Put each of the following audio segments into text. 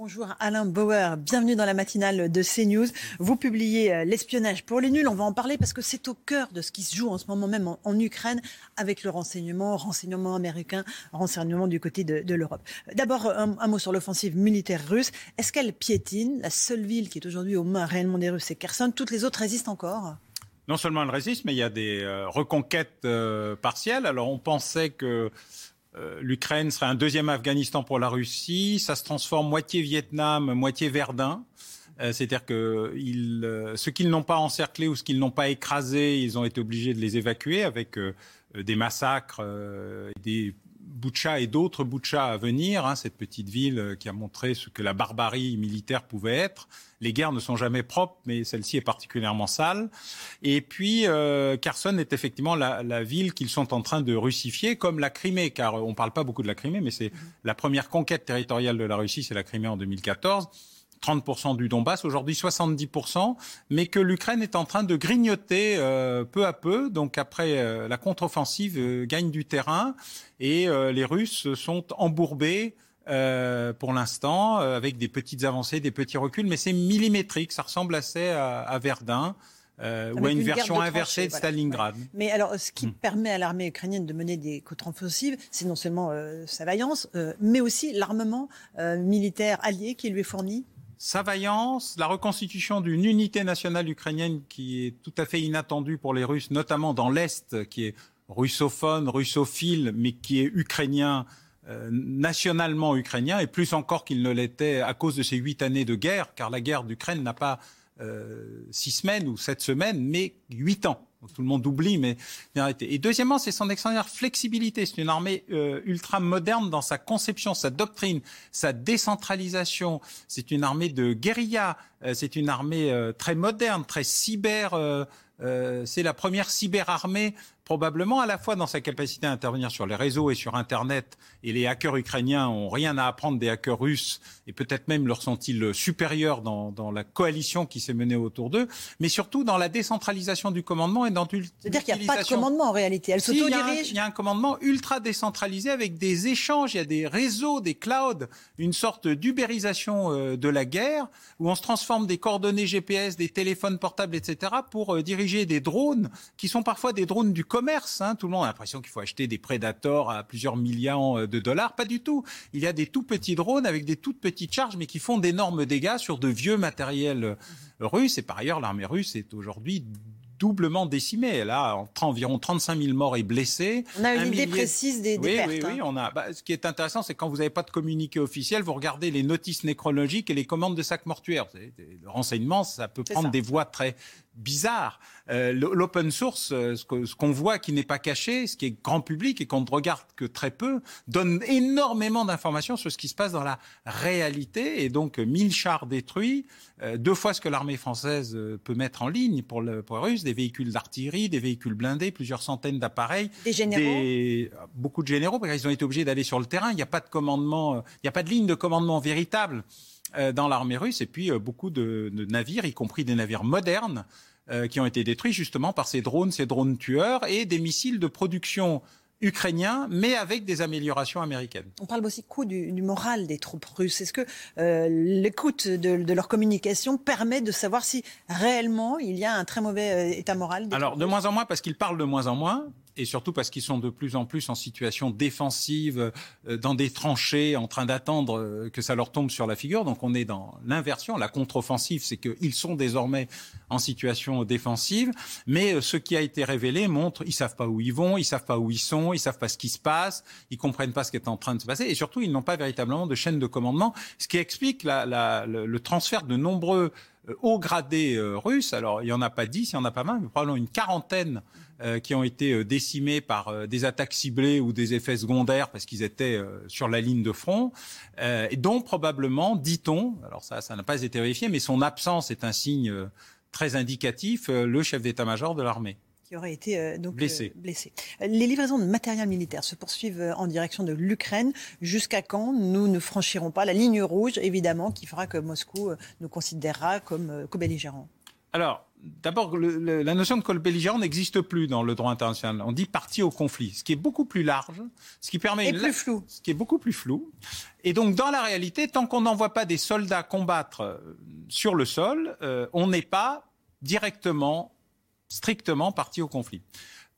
Bonjour Alain Bauer, bienvenue dans la matinale de CNews. Vous publiez euh, L'espionnage pour les nuls, on va en parler parce que c'est au cœur de ce qui se joue en ce moment même en, Ukraine avec le renseignement, renseignement américain, renseignement du côté de, l'Europe. D'abord, un, mot sur l'offensive militaire russe. Est-ce qu'elle piétine? La seule ville qui est aujourd'hui aux mains réellement des Russes, c'est Kherson. Toutes les autres résistent encore? Non seulement elle résiste, mais il y a des euh, reconquêtes euh, partielles. Alors on pensait que l'Ukraine serait un deuxième Afghanistan pour la Russie. Ça se transforme moitié Vietnam, moitié Verdun. Euh, c'est-à-dire que euh, ceux qu'ils n'ont pas encerclés ou ceux qu'ils n'ont pas écrasés, ils ont été obligés de les évacuer avec des massacres, des Boucha et d'autres Boucha à venir, hein, cette petite ville euh, qui a montré ce que la barbarie militaire pouvait être. Les guerres ne sont jamais propres, mais celle-ci est particulièrement sale. Et puis, euh, Kherson est effectivement la, la ville qu'ils sont en train de russifier, comme la Crimée, car on ne parle pas beaucoup de la Crimée, mais c'est la première conquête territoriale de la Russie, c'est la Crimée en 2014. 30% du Donbass, aujourd'hui 70%, mais que l'Ukraine est en train de grignoter euh, peu à peu. Donc après, euh, la contre-offensive euh, gagne du terrain et les Russes sont embourbés. pour l'instant, avec des petites avancées, des petits reculs, mais c'est millimétrique. Ça ressemble assez à, Verdun. ou à une, version inversée de Stalingrad. Mais alors, ce qui hmm. permet à l'armée ukrainienne de mener des contre-offensives, c'est non seulement sa vaillance, mais aussi l'armement militaire allié qui lui est fourni sa vaillance, la reconstitution d'une unité nationale ukrainienne qui est tout à fait inattendue pour les Russes, notamment dans l'Est, qui est russophone, russophile, mais qui est ukrainien, euh, nationalement ukrainien, et plus encore qu'il ne l'était à cause de ces huit années de guerre, car la guerre d'Ukraine n'a pas euh, six semaines ou sept semaines, mais huit ans tout le monde oublie, mais Et deuxièmement, c'est son extraordinaire flexibilité. C'est une armée euh, ultra moderne dans sa conception, sa doctrine, sa décentralisation. C'est une armée de guérilla. Euh, c'est une armée euh, très moderne, très cyber. c'est la première cyberarmée probablement à la fois dans sa capacité à intervenir sur les réseaux et sur Internet, et les hackers ukrainiens ont rien à apprendre des hackers russes, et peut-être même leur sont-ils supérieurs dans, dans, la coalition qui s'est menée autour d'eux, mais surtout dans la décentralisation du commandement et dans C'est-à-dire qu'il n'y a pas de commandement en réalité, elle s'autodirige Il y a un commandement ultra décentralisé avec des échanges, il y a des réseaux, des clouds, une sorte d'ubérisation euh, de la guerre, où on se transforme des coordonnées GPS, des téléphones portables, etc., pour euh, diriger des drones, qui sont parfois des drones du commerce. Hein. Tout le monde a l'impression qu'il faut acheter des Predators à plusieurs millions euh, de dollars. Pas du tout. Il y a des tout petits drones avec des toutes petites charges, mais qui font d'énormes dégâts sur de vieux matériels euh, russes. Et par ailleurs, l'armée russe est aujourd'hui doublement décimée. Elle a environ 35 000 morts et blessés. On a une idée précise des, des oui, pertes. Oui, oui, hein. on a. Bah, ce qui est intéressant, c'est quand vous n'avez pas de communiqué officiel, vous regardez les notices nécrologiques et les commandes de sacs mortuaires. Le renseignement, ça peut prendre des voies très bizarre. Euh, L'open source, euh, ce qu'on voit qui n'est pas caché, ce qui est grand public et qu'on ne regarde que très peu, donne énormément d'informations sur ce qui se passe dans la réalité. Et donc, 1000 chars détruits, euh, deux fois ce que l'armée française euh, peut mettre en ligne pour, le, pour les Russes, des véhicules d'artillerie, des véhicules blindés, plusieurs centaines d'appareils. Des généraux Beaucoup de généraux, parce qu'ils ont été obligés d'aller sur le terrain. Il n'y a pas de commandement, il n'y a pas de ligne de commandement véritable dans l'armée russe. Et puis, beaucoup de, de navires, y compris des navires modernes, euh, qui ont été détruits justement par ces drones, ces drones tueurs et des missiles de production ukrainiens, mais avec des améliorations américaines. On parle aussi coup du, du moral des troupes russes. Est-ce que euh, l'écoute de, de, leur communication permet de savoir si réellement il y a un très mauvais euh, état moral des Alors, de moins en moins, parce qu'ils parlent de moins en moins, et surtout parce qu'ils sont de plus en plus en situation défensive, euh, dans des tranchées, en train d'attendre euh, que ça leur tombe sur la figure. Donc on est dans l'inversion, la contre-offensive, c'est qu'ils sont désormais en situation défensive. Mais euh, ce qui a été révélé montre, ils savent pas où ils vont, ils savent pas où ils sont, ils savent pas ce qui se passe, ils comprennent pas ce qui est en train de se passer, et surtout ils n'ont pas véritablement de chaîne de commandement, ce qui explique la, la, le, le transfert de nombreux hauts gradés russes. Alors, il n'y en a pas dix, il n'y en a pas 20, mais probablement une quarantaine qui ont été décimés par des attaques ciblées ou des effets secondaires parce qu'ils étaient sur la ligne de front, et dont probablement, dit-on, alors ça, ça n'a pas été vérifié, mais son absence est un signe très indicatif, le chef d'état-major de l'armée qui aurait été euh, donc blessé. Euh, Les livraisons de matériel militaire se poursuivent euh, en direction de l'Ukraine. Jusqu'à quand nous ne franchirons pas la ligne rouge, évidemment, qui fera que Moscou nous considérera comme co-belligérants Alors, d'abord, la notion de co-belligérant n'existe plus dans le droit international. On dit partie au conflit, ce qui est beaucoup plus large, ce qui permet... Et plus flou. Ce qui est beaucoup plus flou. Et donc, dans la réalité, tant qu'on n'envoie pas des soldats combattre sur le sol, on n'est pas directement strictement parti au conflit.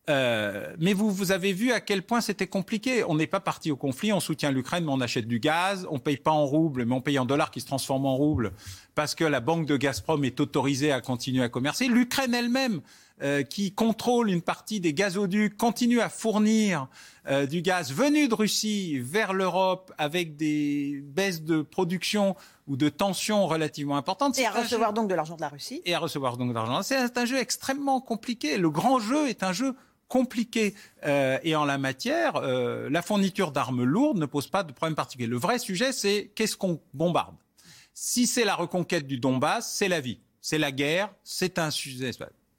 Euh, mais vous, vous avez vu à quel point c'était compliqué. On n'est pas parti au conflit, on soutient l'Ukraine, mais on achète du gaz, on paye pas en roubles, mais on paye en dollars qui se transforment en roubles parce que la banque de Gazprom est autorisée à continuer à commercer. L'Ukraine elle-même, euh, qui contrôle une partie des gazoducs, continue à fournir euh, du gaz venu de Russie vers l'Europe avec des baisses de production ou de tensions relativement importantes. Et à recevoir donc de l'argent de la Russie. Et à recevoir donc de l'argent. C'est un jeu extrêmement compliqué. Le grand jeu est un jeu compliqué. Euh, et en la matière, euh, la fourniture d'armes lourdes ne pose pas de problème particulier. Le vrai sujet, c'est qu'est-ce qu'on bombarde? Si c'est la reconquête du Donbass, c'est la vie, c'est la guerre, c'est un sujet.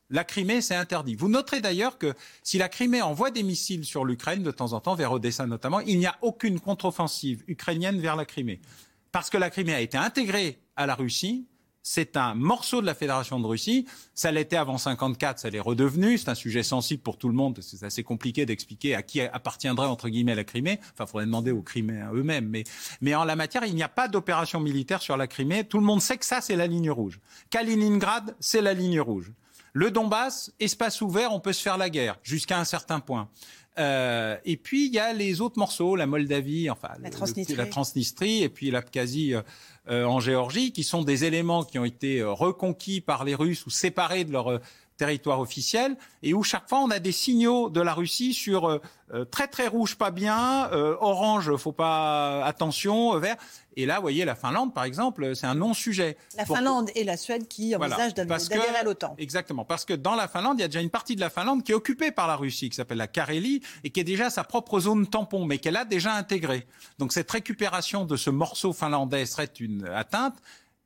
La Crimée, c'est interdit. Vous noterez d'ailleurs que si la Crimée envoie des missiles sur l'Ukraine de temps en temps, vers Odessa notamment, il n'y a aucune contre-offensive ukrainienne vers la Crimée parce que la Crimée a été intégrée à la Russie. C'est un morceau de la Fédération de Russie. Ça l'était avant 54, ça l'est redevenu. C'est un sujet sensible pour tout le monde. C'est assez compliqué d'expliquer à qui appartiendrait entre guillemets la Crimée. Enfin, il faudrait demander aux Criméens eux-mêmes. Mais, mais en la matière, il n'y a pas d'opération militaire sur la Crimée. Tout le monde sait que ça, c'est la ligne rouge. Kaliningrad, c'est la ligne rouge. Le Donbass, espace ouvert, on peut se faire la guerre jusqu'à un certain point. Euh, et puis il y a les autres morceaux, la Moldavie, enfin la Transnistrie, la Transnistrie et puis l'Abkhazie euh, euh, en Géorgie, qui sont des éléments qui ont été reconquis par les Russes ou séparés de leur territoire officiel et où chaque fois on a des signaux de la Russie sur euh, euh, très très rouge pas bien, euh, orange faut pas attention, vert. Et là, vous voyez, la Finlande, par exemple, c'est un non-sujet. La Finlande et la Suède qui envisagent d'adhérer à l'OTAN. Exactement, parce que dans la Finlande, il y a déjà une partie de la Finlande qui est occupée par la Russie, qui s'appelle la Carélie, et qui est déjà sa propre zone tampon, mais qu'elle a déjà intégrée. Donc cette récupération de ce morceau finlandais serait une atteinte.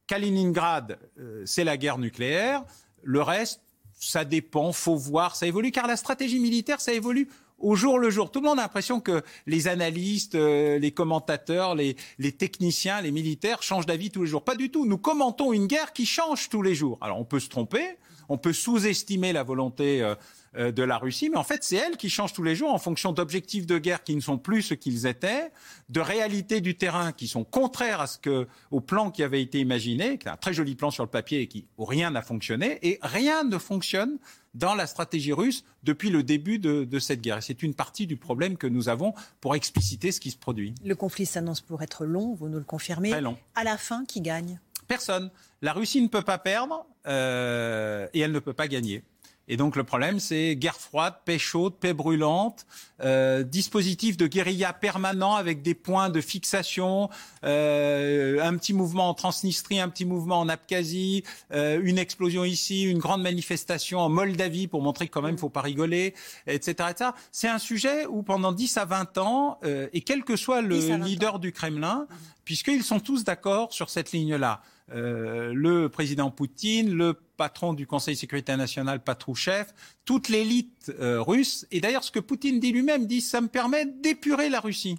Kaliningrad, c'est la guerre nucléaire. Le reste, ça dépend, faut voir, ça évolue, car la stratégie militaire, ça évolue au jour le jour. Tout le monde a l'impression que les analystes, euh, les commentateurs, les, les, techniciens, les militaires changent d'avis tous les jours. Pas du tout. Nous commentons une guerre qui change tous les jours. Alors on peut se tromper, on peut sous-estimer la volonté euh, de la Russie, mais en fait c'est elle qui change tous les jours en fonction d'objectifs de guerre qui ne sont plus ce qu'ils étaient, de réalités du terrain qui sont contraires à ce que, au plan qui avait été imaginé, qui est un très joli plan sur le papier et qui où rien n'a fonctionné, et rien ne fonctionne dans la stratégie russe depuis le début de, de cette guerre. C'est une partie du problème que nous avons pour expliciter ce qui se produit. Le conflit s'annonce pour être long, vous nous le confirmez. Très long. À la fin, qui gagne? Personne. La Russie ne peut pas perdre euh, et elle ne peut pas gagner. Et donc le problème, c'est guerre froide, paix chaude, paix brûlante, euh, dispositif de guérilla permanent avec des points de fixation, euh, un petit mouvement en Transnistrie, un petit mouvement en Abkhazie, euh, une explosion ici, une grande manifestation en Moldavie pour montrer que quand même, faut pas rigoler, etc. etc. C'est un sujet où pendant 10 à 20 ans, euh, et quel que soit le leader du Kremlin, puisqu'ils sont tous d'accord sur cette ligne-là, euh, le président Poutine, le patron du Conseil de sécurité nationale, Patrouchev, toute l'élite euh, russe. Et d'ailleurs, ce que Poutine dit lui-même, dit ça me permet d'épurer la Russie.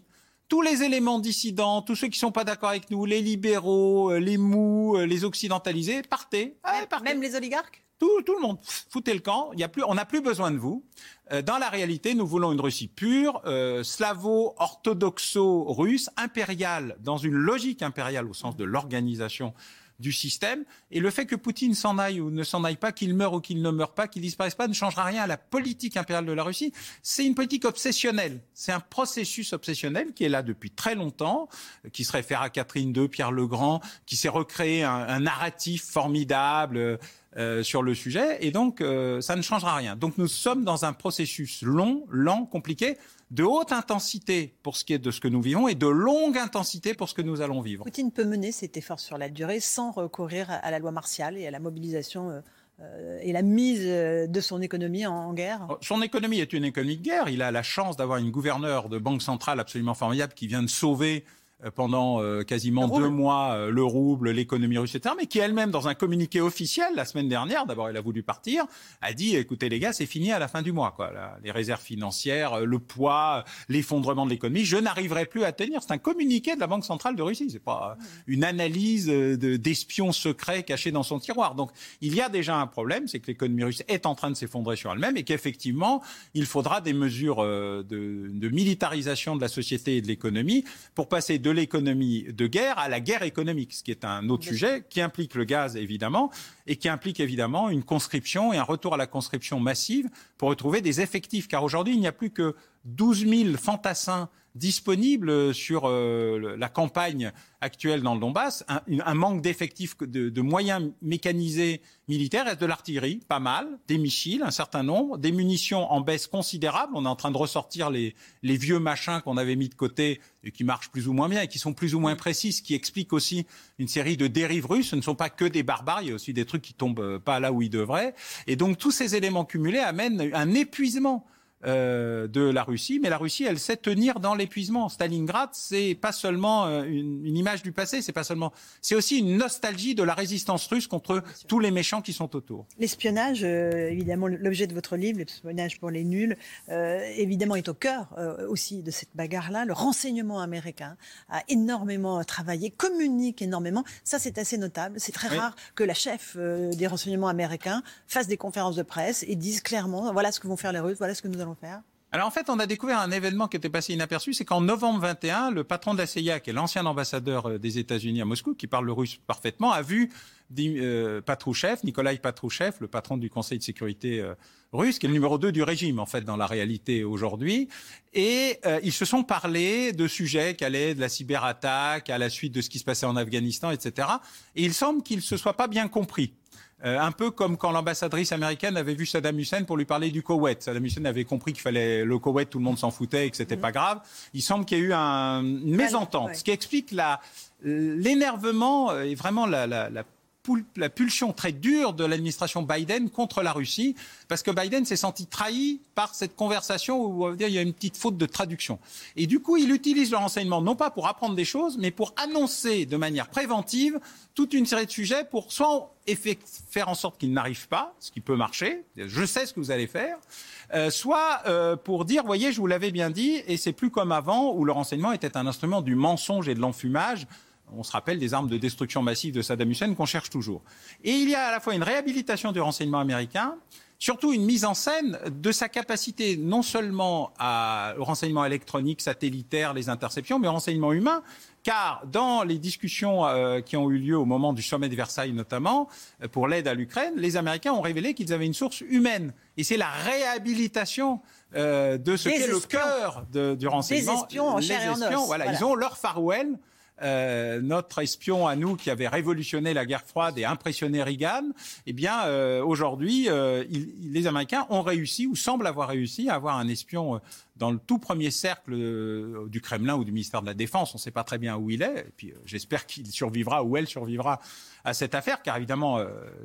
Tous les éléments dissidents, tous ceux qui sont pas d'accord avec nous, les libéraux, euh, les mous, les occidentalisés, partez. partez. Même les oligarques? Tout, tout, le monde, foutez le camp. Y a plus, on n'a plus besoin de vous. dans la réalité, nous voulons une Russie pure, euh, slavo-orthodoxo-russe, impériale, dans une logique impériale au sens de l'organisation du système. Et le fait que Poutine s'en aille ou ne s'en aille pas, qu'il meure ou qu'il ne meure pas, qu'il disparaisse pas, ne changera rien à la politique impériale de la Russie. C'est une politique obsessionnelle. C'est un processus obsessionnel qui est là depuis très longtemps, qui se réfère à Catherine II, Pierre le Grand, qui s'est recréé un, un narratif formidable euh, sur le sujet, et donc euh, ça ne changera rien. Donc nous sommes dans un processus long, lent, compliqué, de haute intensité pour ce qui est de ce que nous vivons et de longue intensité pour ce que nous allons vivre. Poutine peut mener cet effort sur la durée sans recourir à la loi martiale et à la mobilisation. Euh, et la mise de son économie en, guerre? Oh, Son économie est une économie de guerre. Il a la chance d'avoir une gouverneure de banque centrale absolument formidable qui vient de sauver pendant euh, quasiment deux mois euh, le rouble, l'économie russe, etc., mais qui elle-même, dans un communiqué officiel la semaine dernière, d'abord elle a voulu partir, a dit écoutez les gars, c'est fini à la fin du mois, quoi. les réserves financières, le poids, l'effondrement de l'économie, je n'arriverai plus à tenir. C'est un communiqué de la Banque centrale de Russie, c'est pas une analyse d'espions secrets cachés dans son tiroir. Donc il y a déjà un problème, c'est que l'économie russe est en train de s'effondrer sur elle-même et qu'effectivement il faudra des mesures de, de militarisation de la société et de l'économie pour passer de l'économie de guerre à la guerre économique, ce qui est un autre sujet qui implique le gaz évidemment et qui implique évidemment une conscription et un retour à la conscription massive pour retrouver des effectifs. Car aujourd'hui, il n'y a plus que 12 000 fantassins disponibles sur euh, la campagne actuelle dans le Donbass, un, manque d'effectifs, de, moyens mécanisés militaires, de l'artillerie, pas mal, des missiles, un certain nombre, des munitions en baisse considérable. On est en train de ressortir les, les vieux machins qu'on avait mis de côté et qui marchent plus ou moins bien et qui sont plus ou moins précis, ce qui explique aussi une série de dérives russes. Ce ne sont pas que des barbares, il y a aussi des trucs qui tombent euh, pas là où ils devraient. Et donc tous ces éléments cumulés amènent un épuisement euh, de la Russie, mais la Russie, elle sait tenir dans l'épuisement. Stalingrad, c'est pas seulement euh, une, image du passé, c'est pas seulement, c'est aussi une nostalgie de la résistance russe contre tous les méchants qui sont autour. L'espionnage, euh, évidemment, l'objet de votre livre, l'espionnage pour les nuls, évidemment, est au cœur aussi de cette bagarre-là. Le renseignement américain a énormément travaillé, communique énormément. Ça, c'est assez notable. C'est très rare que la chef des renseignements américains fasse des conférences de presse et dise clairement, voilà ce que vont faire les Russes, voilà ce que nous allons alors en fait, on a découvert un événement qui était passé inaperçu, c'est qu'en novembre 21, le patron de la CIA, qui est l'ancien ambassadeur euh, des États-Unis à Moscou, qui parle le russe parfaitement, a vu euh, Patrouchev, Nikolai Patrouchev, le patron du Conseil de sécurité euh, russe, qui est le numéro 2 du régime en fait dans la réalité aujourd'hui, et ils se sont parlé de sujets qui allaient de la cyberattaque à la suite de ce qui se passait en Afghanistan, etc. Et il semble qu'ils se soient pas bien compris. Euh, un peu comme quand l'ambassadrice américaine avait vu Saddam Hussein pour lui parler du Koweït. Saddam Hussein avait compris qu'il fallait le Koweït, tout le monde s'en foutait et que c'était mm. pas grave. Il semble qu'il y a eu un, une mésentente, ce qui explique l'énervement et vraiment la, la, la la pulsion très dure de l'administration Biden contre la Russie, parce que Biden s'est senti trahi par cette conversation où il y a une petite faute de traduction. Et du coup, il utilise le renseignement non pas pour apprendre des choses, mais pour annoncer de manière préventive toute une série de sujets pour soit faire en sorte qu'ils n'arrivent pas, ce qui peut marcher, je sais ce que vous allez faire, euh, soit euh, pour dire, voyez, je vous l'avais bien dit, et c'est plus comme avant où le renseignement était un instrument du mensonge et de l'enfumage on se rappelle des armes de destruction massive de Saddam Hussein qu'on cherche toujours. Et il y a à la fois une réhabilitation du renseignement américain, surtout une mise en scène de sa capacité non seulement à, au renseignement électronique, satellitaire, les interceptions, mais au renseignement humain, car dans les discussions euh, qui ont eu lieu au moment du sommet de Versailles notamment, euh, pour l'aide à l'Ukraine, les Américains ont révélé qu'ils avaient une source humaine. Et c'est la réhabilitation euh, de ce qu'est le cœur du renseignement. Les espions en chair et en os. Voilà, ils ont leur Farwell euh, notre espion à nous qui avait révolutionné la guerre froide et impressionné Reagan, eh bien euh, aujourd'hui, euh, les Américains ont réussi ou semblent avoir réussi à avoir un espion dans le tout premier cercle du Kremlin ou du ministère de la Défense. On ne sait pas très bien où il est. Et puis j'espère qu'il survivra ou elle survivra à cette affaire, car évidemment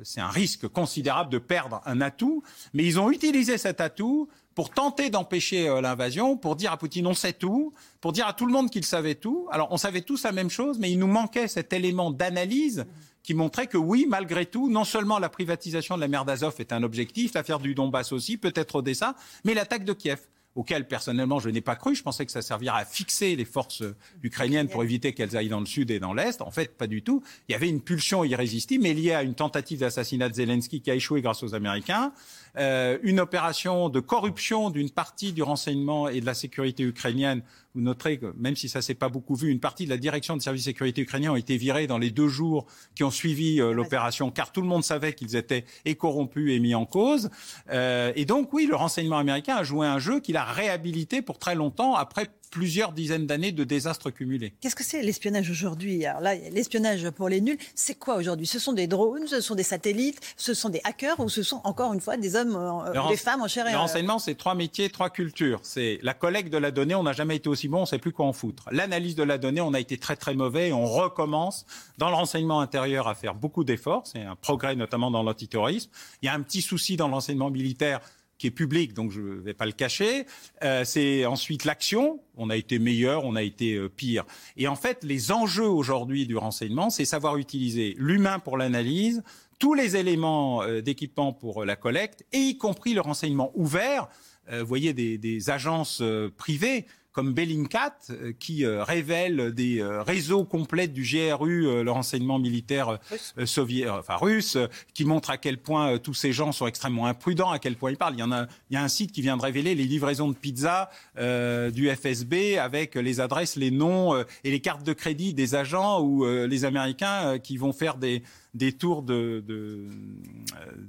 c'est un risque considérable de perdre un atout. Mais ils ont utilisé cet atout pour tenter d'empêcher euh, l'invasion, pour dire à Poutine on sait tout, pour dire à tout le monde qu'il savait tout. Alors on savait tous la même chose, mais il nous manquait cet élément d'analyse qui montrait que oui, malgré tout, non seulement la privatisation de la mer d'Azov est un objectif, l'affaire du Donbass aussi, peut-être Odessa, mais l'attaque de Kiev auquel personnellement je n'ai pas cru. Je pensais que ça servirait à fixer les forces ukrainiennes pour éviter qu'elles aillent dans le sud et dans l'est. En fait, pas du tout. Il y avait une pulsion irrésistible, mais liée à une tentative d'assassinat de Zelensky qui a échoué grâce aux Américains, euh, une opération de corruption d'une partie du renseignement et de la sécurité ukrainienne. Vous noterez que, même si ça s'est pas beaucoup vu, une partie de la direction de service sécurité ukrainien a été virée dans les deux jours qui ont suivi euh, l'opération, car tout le monde savait qu'ils étaient et corrompus et mis en cause. Euh, et donc, oui, le renseignement américain a joué un jeu qu'il a réhabilité pour très longtemps après plusieurs dizaines d'années de désastres cumulés. Qu'est-ce que c'est l'espionnage aujourd'hui? Alors là, l'espionnage pour les nuls, c'est quoi aujourd'hui? Ce sont des drones, ce sont des satellites, ce sont des hackers ou ce sont encore une fois des hommes, euh, des femmes en chair et Le renseignement, c'est trois métiers, trois cultures. C'est la collecte de la donnée, on n'a jamais été aussi bon, on ne sait plus quoi en foutre. L'analyse de la donnée, on a été très très mauvais et on recommence dans le renseignement intérieur à faire beaucoup d'efforts. C'est un progrès notamment dans l'antiterrorisme. Il y a un petit souci dans l'enseignement militaire qui est public, donc je ne vais pas le cacher. Euh, c'est ensuite l'action. On a été meilleur, on a été euh, pire. Et en fait, les enjeux aujourd'hui du renseignement, c'est savoir utiliser l'humain pour l'analyse, tous les éléments euh, d'équipement pour la collecte, et y compris le renseignement ouvert. vous voyez des agences privées comme Bellingcat, euh, qui euh, révèle des euh, réseaux complets du GRU, le renseignement militaire soviétique, enfin russe, qui montre à quel point tous ces gens sont extrêmement imprudents, à quel point ils parlent. Il y en a, il y a un site qui vient de révéler les livraisons de pizza du FSB avec les adresses, les noms et les cartes de crédit des agents ou les Américains qui vont faire des, des tours de, de,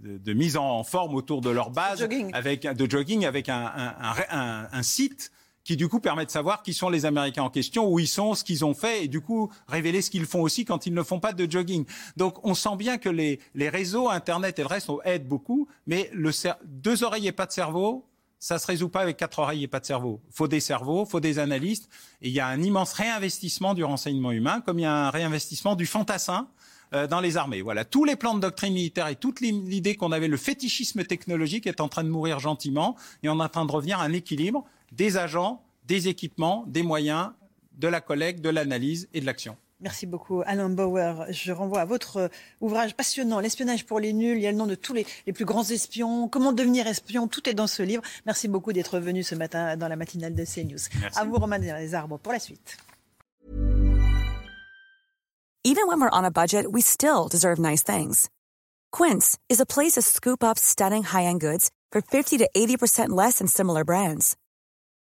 de, mise en forme autour de leur base, jogging. avec de jogging, avec un, un, un, un site qui du coup permet de savoir qui sont les Américains en question, où ils sont, ce qu'ils ont fait, et du coup révéler ce qu'ils font aussi quand ils ne font pas de jogging. Donc on sent bien que les, les réseaux, Internet et le reste aident beaucoup, mais le deux oreilles et pas de cerveau, ça se résout pas avec quatre oreilles et pas de cerveau. Faut des cerveaux, faut des analystes, et il y a un immense réinvestissement du renseignement humain, comme il y a un réinvestissement du fantassin euh, dans les armées. Voilà, tous les plans de doctrine militaire et toute l'idée qu'on avait, le fétichisme technologique est en train de mourir gentiment, et on est en train de revenir à un équilibre des agents, des équipements, des moyens, de la collecte, de l'analyse et de l'action. Merci beaucoup, Alain Bauer. Je renvoie à votre ouvrage passionnant, L'espionnage pour les nuls. Il y a le nom de tous les, plus grands espions. Comment devenir espion? Tout est dans ce livre. Merci beaucoup d'être venu ce matin dans la matinale de CNews. Merci. À vous, Romain des Arbres, pour la suite. Even when we're on a budget, we still deserve nice things. Quince is a place to scoop up stunning high-end goods for 50 to 80% less than similar brands.